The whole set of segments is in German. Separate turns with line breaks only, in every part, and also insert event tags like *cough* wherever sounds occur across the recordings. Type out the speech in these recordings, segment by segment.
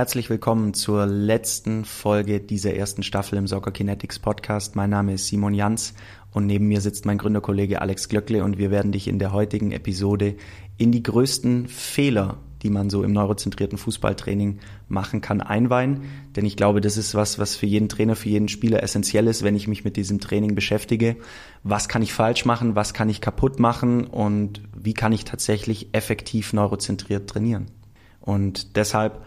Herzlich willkommen zur letzten Folge dieser ersten Staffel im Soccer Kinetics Podcast. Mein Name ist Simon Jans und neben mir sitzt mein Gründerkollege Alex Glöckle und wir werden dich in der heutigen Episode in die größten Fehler, die man so im neurozentrierten Fußballtraining machen kann, einweihen. Denn ich glaube, das ist was, was für jeden Trainer, für jeden Spieler essentiell ist, wenn ich mich mit diesem Training beschäftige. Was kann ich falsch machen? Was kann ich kaputt machen? Und wie kann ich tatsächlich effektiv neurozentriert trainieren? Und deshalb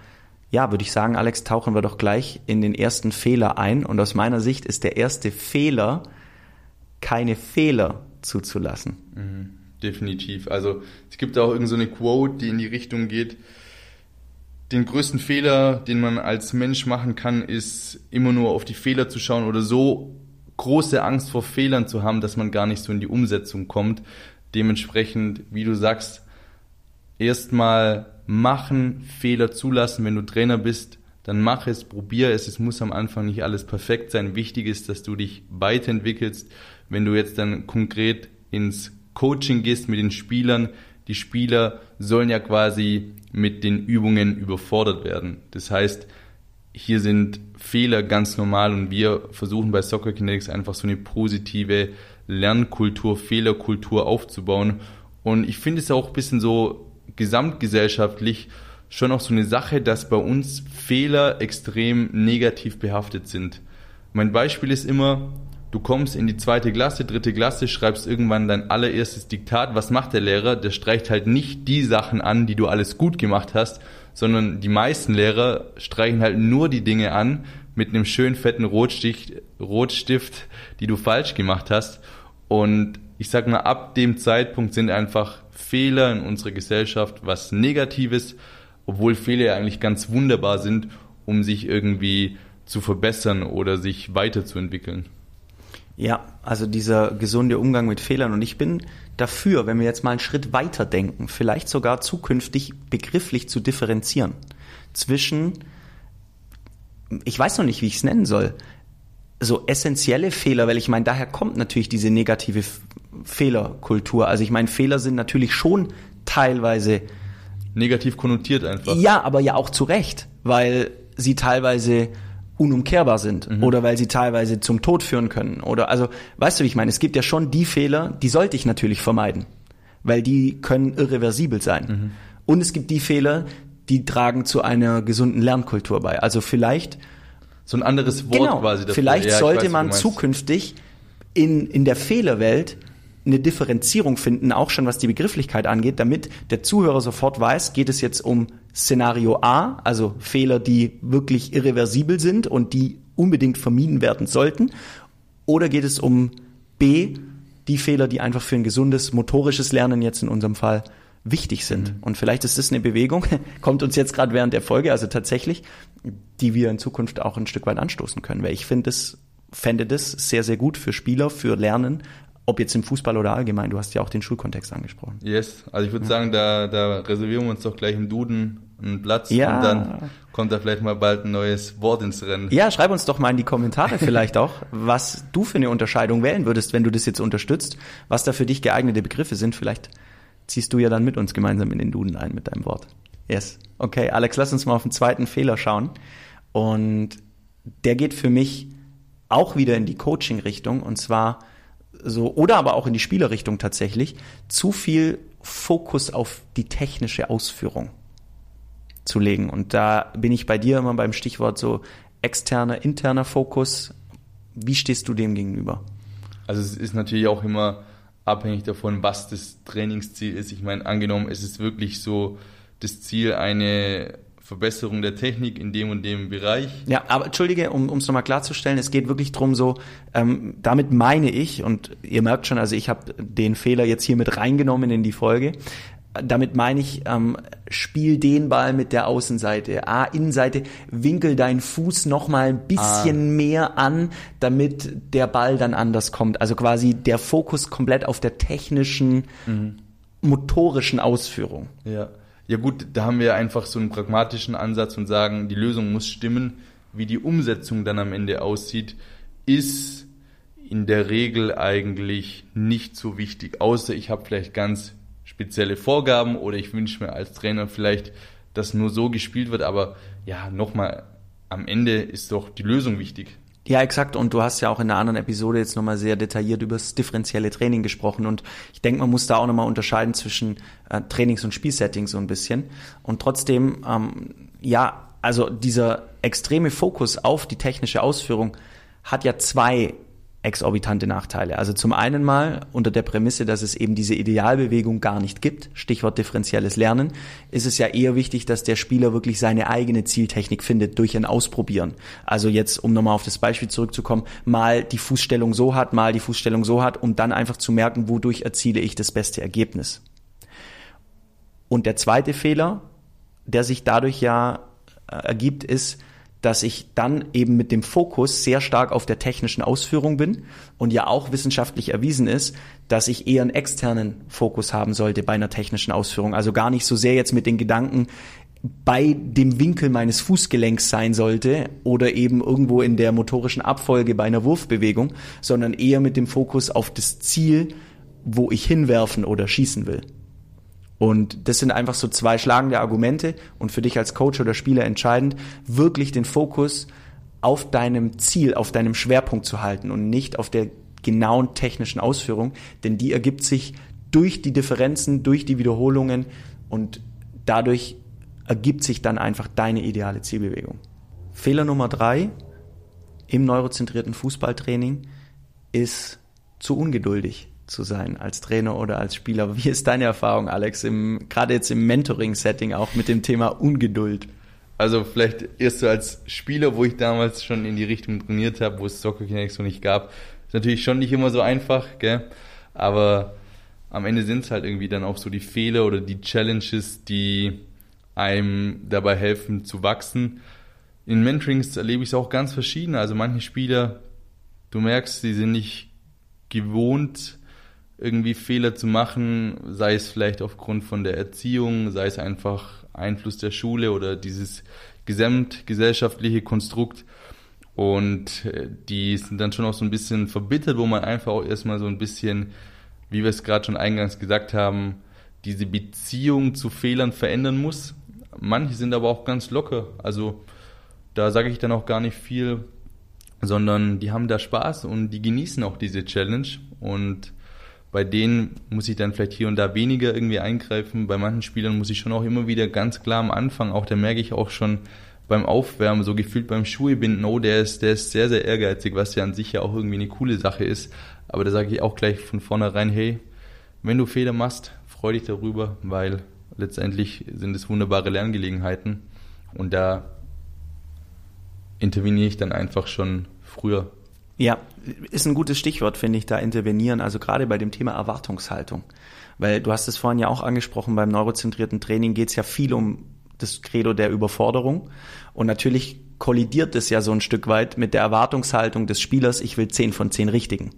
ja, würde ich sagen, Alex, tauchen wir doch gleich in den ersten Fehler ein. Und aus meiner Sicht ist der erste Fehler, keine Fehler zuzulassen.
Mhm, definitiv. Also es gibt auch irgendeine so Quote, die in die Richtung geht. Den größten Fehler, den man als Mensch machen kann, ist immer nur auf die Fehler zu schauen oder so große Angst vor Fehlern zu haben, dass man gar nicht so in die Umsetzung kommt. Dementsprechend, wie du sagst, erstmal machen, Fehler zulassen. Wenn du Trainer bist, dann mach es, probier es. Es muss am Anfang nicht alles perfekt sein. Wichtig ist, dass du dich weiterentwickelst. Wenn du jetzt dann konkret ins Coaching gehst mit den Spielern, die Spieler sollen ja quasi mit den Übungen überfordert werden. Das heißt, hier sind Fehler ganz normal und wir versuchen bei Soccer Kinetics einfach so eine positive Lernkultur, Fehlerkultur aufzubauen. Und ich finde es auch ein bisschen so gesamtgesellschaftlich schon auch so eine Sache, dass bei uns Fehler extrem negativ behaftet sind. Mein Beispiel ist immer, du kommst in die zweite Klasse, dritte Klasse, schreibst irgendwann dein allererstes Diktat. Was macht der Lehrer? Der streicht halt nicht die Sachen an, die du alles gut gemacht hast, sondern die meisten Lehrer streichen halt nur die Dinge an mit einem schönen fetten Rotstift, Rotstift die du falsch gemacht hast. Und ich sag mal, ab dem Zeitpunkt sind einfach Fehler in unserer Gesellschaft was Negatives, obwohl Fehler ja eigentlich ganz wunderbar sind, um sich irgendwie zu verbessern oder sich weiterzuentwickeln.
Ja, also dieser gesunde Umgang mit Fehlern. Und ich bin dafür, wenn wir jetzt mal einen Schritt weiter denken, vielleicht sogar zukünftig begrifflich zu differenzieren zwischen, ich weiß noch nicht, wie ich es nennen soll, so essentielle Fehler, weil ich meine, daher kommt natürlich diese negative Fehlerkultur. Also ich meine, Fehler sind natürlich schon teilweise
negativ konnotiert einfach.
Ja, aber ja auch zu Recht, weil sie teilweise unumkehrbar sind mhm. oder weil sie teilweise zum Tod führen können oder also weißt du, wie ich meine, es gibt ja schon die Fehler, die sollte ich natürlich vermeiden, weil die können irreversibel sein. Mhm. Und es gibt die Fehler, die tragen zu einer gesunden Lernkultur bei. Also vielleicht
so ein anderes Wort
genau,
quasi
dafür. Vielleicht ja, sollte weiß, man zukünftig in, in der Fehlerwelt eine Differenzierung finden, auch schon was die Begrifflichkeit angeht, damit der Zuhörer sofort weiß, geht es jetzt um Szenario A, also Fehler, die wirklich irreversibel sind und die unbedingt vermieden werden sollten, oder geht es um B, die Fehler, die einfach für ein gesundes motorisches Lernen jetzt in unserem Fall wichtig sind. Mhm. Und vielleicht ist das eine Bewegung, *laughs* kommt uns jetzt gerade während der Folge, also tatsächlich, die wir in Zukunft auch ein Stück weit anstoßen können, weil ich finde es fände das sehr, sehr gut für Spieler, für Lernen, ob jetzt im Fußball oder allgemein. Du hast ja auch den Schulkontext angesprochen.
Yes, also ich würde ja. sagen, da, da reservieren wir uns doch gleich im Duden einen Platz ja. und dann kommt da vielleicht mal bald ein neues Wort ins Rennen.
Ja, schreib uns doch mal in die Kommentare vielleicht auch, *laughs* was du für eine Unterscheidung wählen würdest, wenn du das jetzt unterstützt, was da für dich geeignete Begriffe sind. Vielleicht ziehst du ja dann mit uns gemeinsam in den Duden ein mit deinem Wort. Yes. Okay, Alex, lass uns mal auf den zweiten Fehler schauen. Und der geht für mich auch wieder in die Coaching-Richtung und zwar so, oder aber auch in die Spielerrichtung tatsächlich, zu viel Fokus auf die technische Ausführung zu legen. Und da bin ich bei dir immer beim Stichwort so externer, interner Fokus. Wie stehst du dem gegenüber?
Also es ist natürlich auch immer abhängig davon, was das Trainingsziel ist. Ich meine, angenommen, es ist wirklich so das Ziel, eine Verbesserung der Technik in dem und dem Bereich.
Ja, aber entschuldige, um es nochmal klarzustellen, es geht wirklich drum so, ähm, damit meine ich, und ihr merkt schon, also ich habe den Fehler jetzt hier mit reingenommen in die Folge, damit meine ich, ähm, spiel den Ball mit der Außenseite. Ah, Innenseite, winkel deinen Fuß nochmal ein bisschen ah. mehr an, damit der Ball dann anders kommt. Also quasi der Fokus komplett auf der technischen, mhm. motorischen Ausführung.
Ja. Ja gut, da haben wir einfach so einen pragmatischen Ansatz und sagen, die Lösung muss stimmen. Wie die Umsetzung dann am Ende aussieht, ist in der Regel eigentlich nicht so wichtig, außer ich habe vielleicht ganz spezielle Vorgaben oder ich wünsche mir als Trainer vielleicht, dass nur so gespielt wird, aber ja, nochmal, am Ende ist doch die Lösung wichtig.
Ja, exakt. Und du hast ja auch in einer anderen Episode jetzt nochmal sehr detailliert über das differenzielle Training gesprochen. Und ich denke, man muss da auch nochmal unterscheiden zwischen äh, Trainings- und Spielsettings so ein bisschen. Und trotzdem, ähm, ja, also dieser extreme Fokus auf die technische Ausführung hat ja zwei exorbitante Nachteile. Also zum einen mal unter der Prämisse, dass es eben diese Idealbewegung gar nicht gibt, Stichwort differenzielles Lernen, ist es ja eher wichtig, dass der Spieler wirklich seine eigene Zieltechnik findet durch ein Ausprobieren. Also jetzt, um nochmal auf das Beispiel zurückzukommen, mal die Fußstellung so hat, mal die Fußstellung so hat, um dann einfach zu merken, wodurch erziele ich das beste Ergebnis. Und der zweite Fehler, der sich dadurch ja äh, ergibt, ist, dass ich dann eben mit dem Fokus sehr stark auf der technischen Ausführung bin und ja auch wissenschaftlich erwiesen ist, dass ich eher einen externen Fokus haben sollte bei einer technischen Ausführung. Also gar nicht so sehr jetzt mit den Gedanken bei dem Winkel meines Fußgelenks sein sollte oder eben irgendwo in der motorischen Abfolge bei einer Wurfbewegung, sondern eher mit dem Fokus auf das Ziel, wo ich hinwerfen oder schießen will. Und das sind einfach so zwei schlagende Argumente. Und für dich als Coach oder Spieler entscheidend, wirklich den Fokus auf deinem Ziel, auf deinem Schwerpunkt zu halten und nicht auf der genauen technischen Ausführung, denn die ergibt sich durch die Differenzen, durch die Wiederholungen und dadurch ergibt sich dann einfach deine ideale Zielbewegung. Fehler Nummer drei im neurozentrierten Fußballtraining ist zu ungeduldig zu sein als Trainer oder als Spieler. Wie ist deine Erfahrung, Alex, im, gerade jetzt im Mentoring-Setting auch mit dem Thema Ungeduld?
Also vielleicht erst so als Spieler, wo ich damals schon in die Richtung trainiert habe, wo es Soccer Kinetics noch nicht gab, ist natürlich schon nicht immer so einfach, gell? aber am Ende sind es halt irgendwie dann auch so die Fehler oder die Challenges, die einem dabei helfen zu wachsen. In Mentorings erlebe ich es auch ganz verschieden. Also manche Spieler, du merkst, sie sind nicht gewohnt, irgendwie Fehler zu machen, sei es vielleicht aufgrund von der Erziehung, sei es einfach Einfluss der Schule oder dieses gesamtgesellschaftliche Konstrukt. Und äh, die sind dann schon auch so ein bisschen verbittert, wo man einfach auch erstmal so ein bisschen, wie wir es gerade schon eingangs gesagt haben, diese Beziehung zu Fehlern verändern muss. Manche sind aber auch ganz locker. Also da sage ich dann auch gar nicht viel, sondern die haben da Spaß und die genießen auch diese Challenge. Und bei denen muss ich dann vielleicht hier und da weniger irgendwie eingreifen. Bei manchen Spielern muss ich schon auch immer wieder ganz klar am Anfang, auch da merke ich auch schon beim Aufwärmen, so gefühlt beim Schuhebinden, oh, der ist, der ist sehr, sehr ehrgeizig, was ja an sich ja auch irgendwie eine coole Sache ist. Aber da sage ich auch gleich von vornherein, hey, wenn du Fehler machst, freu dich darüber, weil letztendlich sind es wunderbare Lerngelegenheiten und da interveniere ich dann einfach schon früher
ja, ist ein gutes Stichwort, finde ich, da intervenieren, also gerade bei dem Thema Erwartungshaltung. Weil du hast es vorhin ja auch angesprochen, beim neurozentrierten Training geht es ja viel um das Credo der Überforderung. Und natürlich kollidiert es ja so ein Stück weit mit der Erwartungshaltung des Spielers, ich will zehn von zehn richtigen.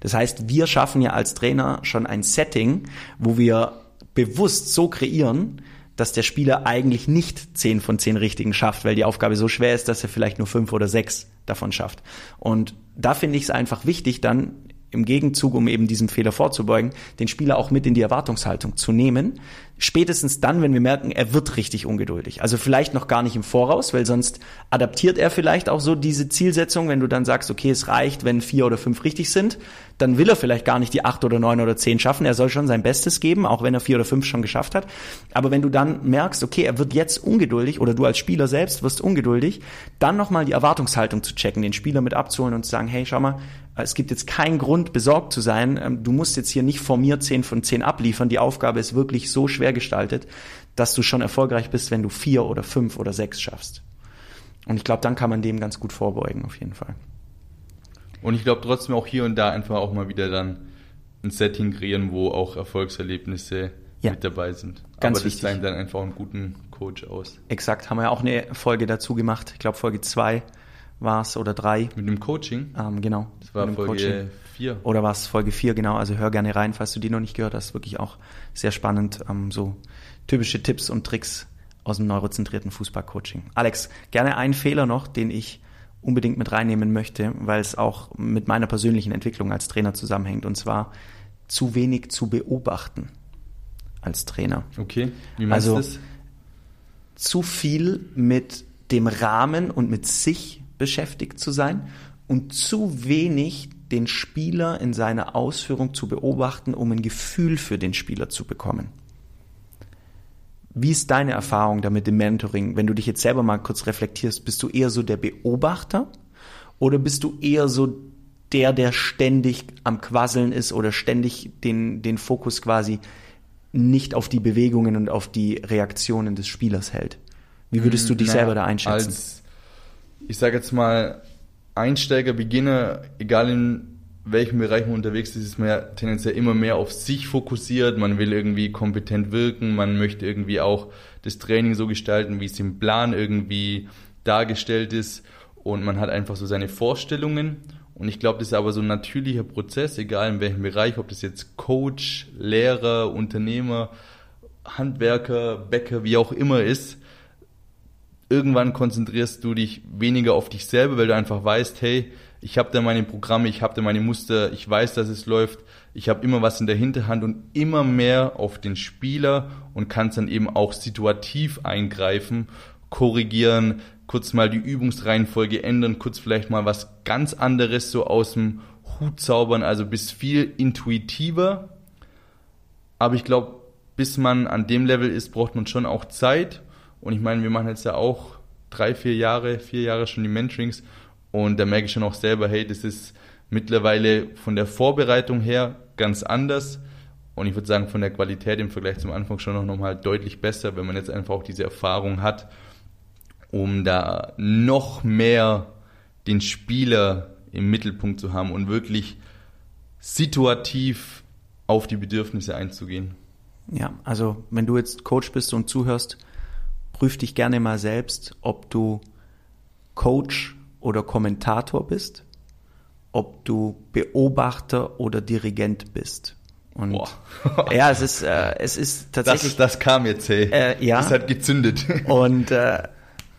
Das heißt, wir schaffen ja als Trainer schon ein Setting, wo wir bewusst so kreieren, dass der Spieler eigentlich nicht zehn von zehn richtigen schafft, weil die Aufgabe so schwer ist, dass er vielleicht nur fünf oder sechs davon schafft. Und da finde ich es einfach wichtig, dann im Gegenzug, um eben diesem Fehler vorzubeugen, den Spieler auch mit in die Erwartungshaltung zu nehmen, spätestens dann, wenn wir merken, er wird richtig ungeduldig. Also vielleicht noch gar nicht im Voraus, weil sonst adaptiert er vielleicht auch so diese Zielsetzung, wenn du dann sagst, okay, es reicht, wenn vier oder fünf richtig sind, dann will er vielleicht gar nicht die acht oder neun oder zehn schaffen. Er soll schon sein Bestes geben, auch wenn er vier oder fünf schon geschafft hat. Aber wenn du dann merkst, okay, er wird jetzt ungeduldig oder du als Spieler selbst wirst ungeduldig, dann nochmal die Erwartungshaltung zu checken, den Spieler mit abzuholen und zu sagen, hey, schau mal, es gibt jetzt keinen Grund, besorgt zu sein. Ähm, du musst jetzt hier nicht vor mir zehn von zehn abliefern. Die Aufgabe ist wirklich so schwer gestaltet, dass du schon erfolgreich bist, wenn du vier oder fünf oder sechs schaffst. Und ich glaube, dann kann man dem ganz gut vorbeugen, auf jeden Fall.
Und ich glaube trotzdem auch hier und da einfach auch mal wieder dann ein Setting kreieren, wo auch Erfolgserlebnisse ja. mit dabei sind.
Ganz
Aber
das
zeichnet dann einfach einen guten Coach aus.
Exakt, haben wir ja auch eine Folge dazu gemacht. Ich glaube Folge zwei war es oder drei.
Mit dem Coaching?
Ähm, genau.
Das war Folge Coaching. vier.
Oder war es Folge vier, genau. Also hör gerne rein, falls du die noch nicht gehört hast. Wirklich auch sehr spannend. Ähm, so typische Tipps und Tricks aus dem neurozentrierten Fußballcoaching. Alex, gerne einen Fehler noch, den ich unbedingt mit reinnehmen möchte, weil es auch mit meiner persönlichen Entwicklung als Trainer zusammenhängt. Und zwar zu wenig zu beobachten als Trainer.
Okay, wie meinst
also,
du das?
zu viel mit dem Rahmen und mit sich beschäftigt zu sein und zu wenig den Spieler in seiner Ausführung zu beobachten, um ein Gefühl für den Spieler zu bekommen. Wie ist deine Erfahrung damit im Mentoring? Wenn du dich jetzt selber mal kurz reflektierst, bist du eher so der Beobachter oder bist du eher so der, der ständig am Quasseln ist oder ständig den, den Fokus quasi nicht auf die Bewegungen und auf die Reaktionen des Spielers hält? Wie würdest du dich naja, selber da einschätzen? Als,
ich sage jetzt mal, Einsteiger, Beginner, egal in welchem Bereich man unterwegs ist, ist man ja tendenziell immer mehr auf sich fokussiert. Man will irgendwie kompetent wirken, man möchte irgendwie auch das Training so gestalten, wie es im Plan irgendwie dargestellt ist. Und man hat einfach so seine Vorstellungen. Und ich glaube, das ist aber so ein natürlicher Prozess, egal in welchem Bereich, ob das jetzt Coach, Lehrer, Unternehmer, Handwerker, Bäcker, wie auch immer ist, irgendwann konzentrierst du dich weniger auf dich selber, weil du einfach weißt, hey, ich habe da meine Programme, ich habe da meine Muster, ich weiß, dass es läuft, ich habe immer was in der Hinterhand und immer mehr auf den Spieler und kannst dann eben auch situativ eingreifen, korrigieren, kurz mal die Übungsreihenfolge ändern, kurz vielleicht mal was ganz anderes so aus dem Hut zaubern, also bist viel intuitiver. Aber ich glaube, bis man an dem Level ist, braucht man schon auch Zeit und ich meine, wir machen jetzt ja auch drei, vier Jahre, vier Jahre schon die Mentorings und da merke ich schon auch selber, hey, das ist mittlerweile von der Vorbereitung her ganz anders und ich würde sagen, von der Qualität im Vergleich zum Anfang schon noch mal deutlich besser, wenn man jetzt einfach auch diese Erfahrung hat, um da noch mehr den Spieler im Mittelpunkt zu haben und wirklich situativ auf die Bedürfnisse einzugehen.
Ja, also wenn du jetzt Coach bist und zuhörst, prüf dich gerne mal selbst, ob du Coach oder Kommentator bist, ob du Beobachter oder Dirigent bist. Und Boah. *laughs* ja, es ist, äh, es ist tatsächlich.
Das, das kam jetzt, hey.
Äh, ja.
Das hat gezündet. *laughs*
Und, äh,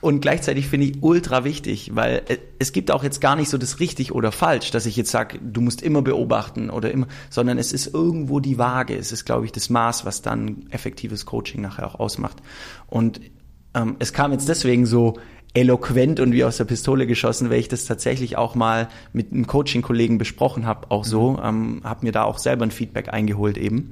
und gleichzeitig finde ich ultra wichtig, weil es gibt auch jetzt gar nicht so das richtig oder falsch, dass ich jetzt sage, du musst immer beobachten oder immer, sondern es ist irgendwo die Waage. Es ist, glaube ich, das Maß, was dann effektives Coaching nachher auch ausmacht. Und ähm, es kam jetzt deswegen so eloquent und wie aus der Pistole geschossen, weil ich das tatsächlich auch mal mit einem Coaching-Kollegen besprochen habe, auch so, mhm. ähm, habe mir da auch selber ein Feedback eingeholt eben.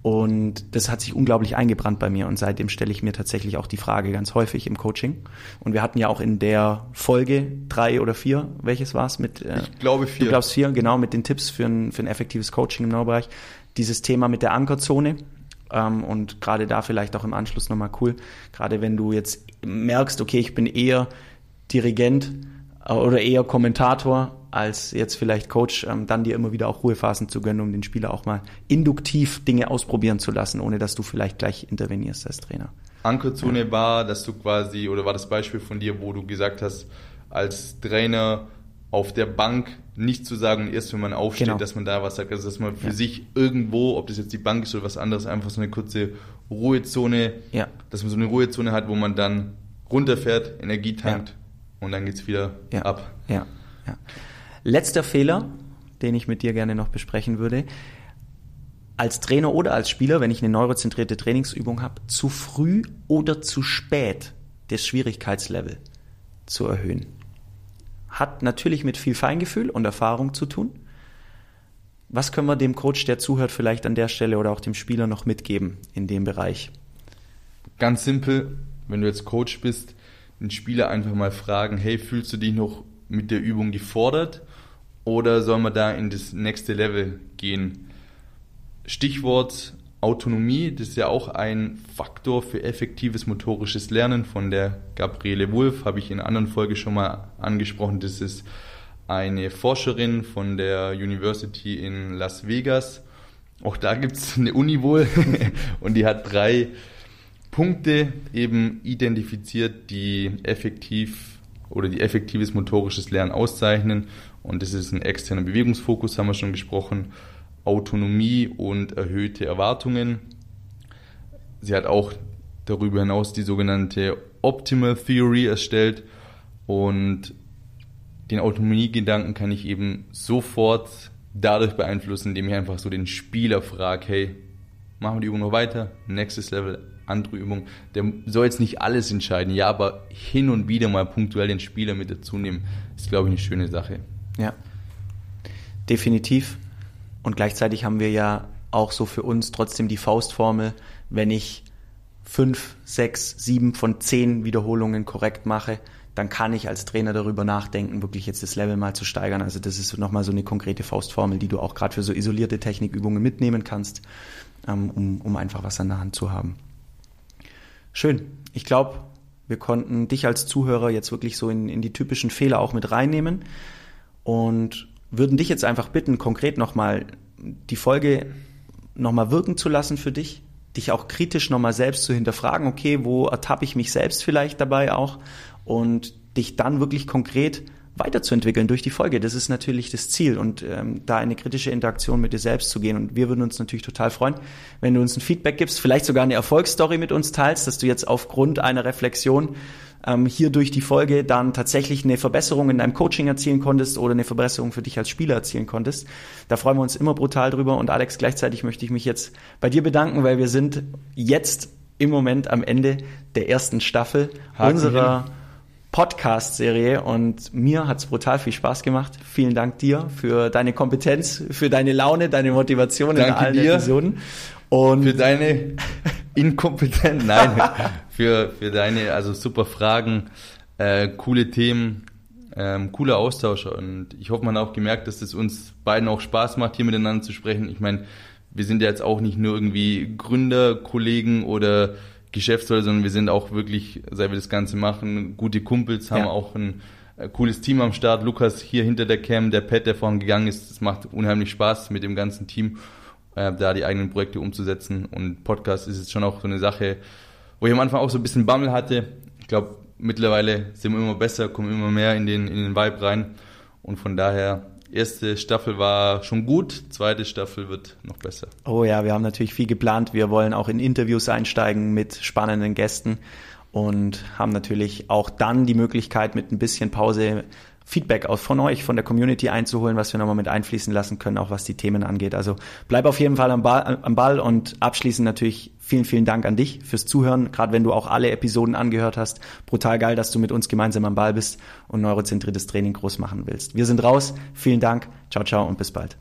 Und das hat sich unglaublich eingebrannt bei mir und seitdem stelle ich mir tatsächlich auch die Frage ganz häufig im Coaching. Und wir hatten ja auch in der Folge drei oder vier, welches war's mit?
Äh, ich glaube vier.
Du glaubst vier, genau, mit den Tipps für ein, für ein effektives Coaching im Neubereich. Dieses Thema mit der Ankerzone, ähm, und gerade da vielleicht auch im Anschluss nochmal cool, gerade wenn du jetzt merkst, okay, ich bin eher Dirigent äh, oder eher Kommentator als jetzt vielleicht Coach, ähm, dann dir immer wieder auch Ruhephasen zu gönnen, um den Spieler auch mal induktiv Dinge ausprobieren zu lassen, ohne dass du vielleicht gleich intervenierst als Trainer.
Ankerzone ja. war, dass du quasi, oder war das Beispiel von dir, wo du gesagt hast, als Trainer auf der Bank nicht zu sagen, erst wenn man aufsteht, genau. dass man da was sagt. Also dass man für ja. sich irgendwo, ob das jetzt die Bank ist oder was anderes, einfach so eine kurze Ruhezone, ja. dass man so eine Ruhezone hat, wo man dann runterfährt, Energie tankt ja. und dann geht's wieder ab.
Ja. Letzter Fehler, den ich mit dir gerne noch besprechen würde. Als Trainer oder als Spieler, wenn ich eine neurozentrierte Trainingsübung habe, zu früh oder zu spät das Schwierigkeitslevel zu erhöhen hat natürlich mit viel Feingefühl und Erfahrung zu tun. Was können wir dem Coach, der zuhört, vielleicht an der Stelle oder auch dem Spieler noch mitgeben in dem Bereich?
Ganz simpel, wenn du jetzt Coach bist, den Spieler einfach mal fragen, hey, fühlst du dich noch mit der Übung gefordert oder sollen wir da in das nächste Level gehen? Stichwort Autonomie, das ist ja auch ein Faktor für effektives motorisches Lernen von der Gabriele Wulff, habe ich in einer anderen Folge schon mal angesprochen. Das ist eine Forscherin von der University in Las Vegas. Auch da gibt es eine Uni wohl *laughs* und die hat drei Punkte eben identifiziert, die effektiv oder die effektives motorisches Lernen auszeichnen. Und das ist ein externer Bewegungsfokus, haben wir schon gesprochen Autonomie und erhöhte Erwartungen. Sie hat auch darüber hinaus die sogenannte Optimal Theory erstellt und den Autonomiegedanken kann ich eben sofort dadurch beeinflussen, indem ich einfach so den Spieler frage, hey, machen wir die Übung noch weiter, nächstes Level, andere Übung. Der soll jetzt nicht alles entscheiden, ja, aber hin und wieder mal punktuell den Spieler mit dazu nehmen, ist, glaube ich, eine schöne Sache.
Ja, definitiv. Und gleichzeitig haben wir ja auch so für uns trotzdem die Faustformel, wenn ich fünf, sechs, sieben von zehn Wiederholungen korrekt mache, dann kann ich als Trainer darüber nachdenken, wirklich jetzt das Level mal zu steigern. Also das ist nochmal so eine konkrete Faustformel, die du auch gerade für so isolierte Technikübungen mitnehmen kannst, ähm, um, um einfach was an der Hand zu haben. Schön. Ich glaube, wir konnten dich als Zuhörer jetzt wirklich so in, in die typischen Fehler auch mit reinnehmen und würden dich jetzt einfach bitten, konkret nochmal die Folge nochmal wirken zu lassen für dich, dich auch kritisch nochmal selbst zu hinterfragen, okay, wo ertappe ich mich selbst vielleicht dabei auch und dich dann wirklich konkret weiterzuentwickeln durch die Folge. Das ist natürlich das Ziel und ähm, da eine kritische Interaktion mit dir selbst zu gehen. Und wir würden uns natürlich total freuen, wenn du uns ein Feedback gibst, vielleicht sogar eine Erfolgsstory mit uns teilst, dass du jetzt aufgrund einer Reflexion ähm, hier durch die Folge dann tatsächlich eine Verbesserung in deinem Coaching erzielen konntest oder eine Verbesserung für dich als Spieler erzielen konntest. Da freuen wir uns immer brutal drüber. Und Alex, gleichzeitig möchte ich mich jetzt bei dir bedanken, weil wir sind jetzt im Moment am Ende der ersten Staffel Haken unserer Podcast-Serie und mir hat's brutal viel Spaß gemacht. Vielen Dank dir für deine Kompetenz, für deine Laune, deine Motivation
Danke
in allen
dir.
Episoden.
Und für deine *laughs* Inkompetenz, nein, für, für deine also super Fragen, äh, coole Themen, ähm, cooler Austausch und ich hoffe, man hat auch gemerkt, dass es uns beiden auch Spaß macht, hier miteinander zu sprechen. Ich meine, wir sind ja jetzt auch nicht nur irgendwie Gründer, Kollegen oder Geschäftsleute, sondern wir sind auch wirklich, seit wir das Ganze machen, gute Kumpels, haben ja. auch ein äh, cooles Team am Start. Lukas hier hinter der Cam, der Pat, der vorhin gegangen ist, es macht unheimlich Spaß mit dem ganzen Team, äh, da die eigenen Projekte umzusetzen. Und Podcast ist jetzt schon auch so eine Sache, wo ich am Anfang auch so ein bisschen Bammel hatte. Ich glaube, mittlerweile sind wir immer besser, kommen immer mehr in den, in den Vibe rein. Und von daher Erste Staffel war schon gut, zweite Staffel wird noch besser.
Oh ja, wir haben natürlich viel geplant. Wir wollen auch in Interviews einsteigen mit spannenden Gästen und haben natürlich auch dann die Möglichkeit, mit ein bisschen Pause Feedback aus von euch, von der Community einzuholen, was wir nochmal mit einfließen lassen können, auch was die Themen angeht. Also bleib auf jeden Fall am Ball, am Ball und abschließend natürlich vielen, vielen Dank an dich fürs Zuhören, gerade wenn du auch alle Episoden angehört hast. Brutal geil, dass du mit uns gemeinsam am Ball bist und neurozentriertes Training groß machen willst. Wir sind raus. Vielen Dank. Ciao, ciao und bis bald.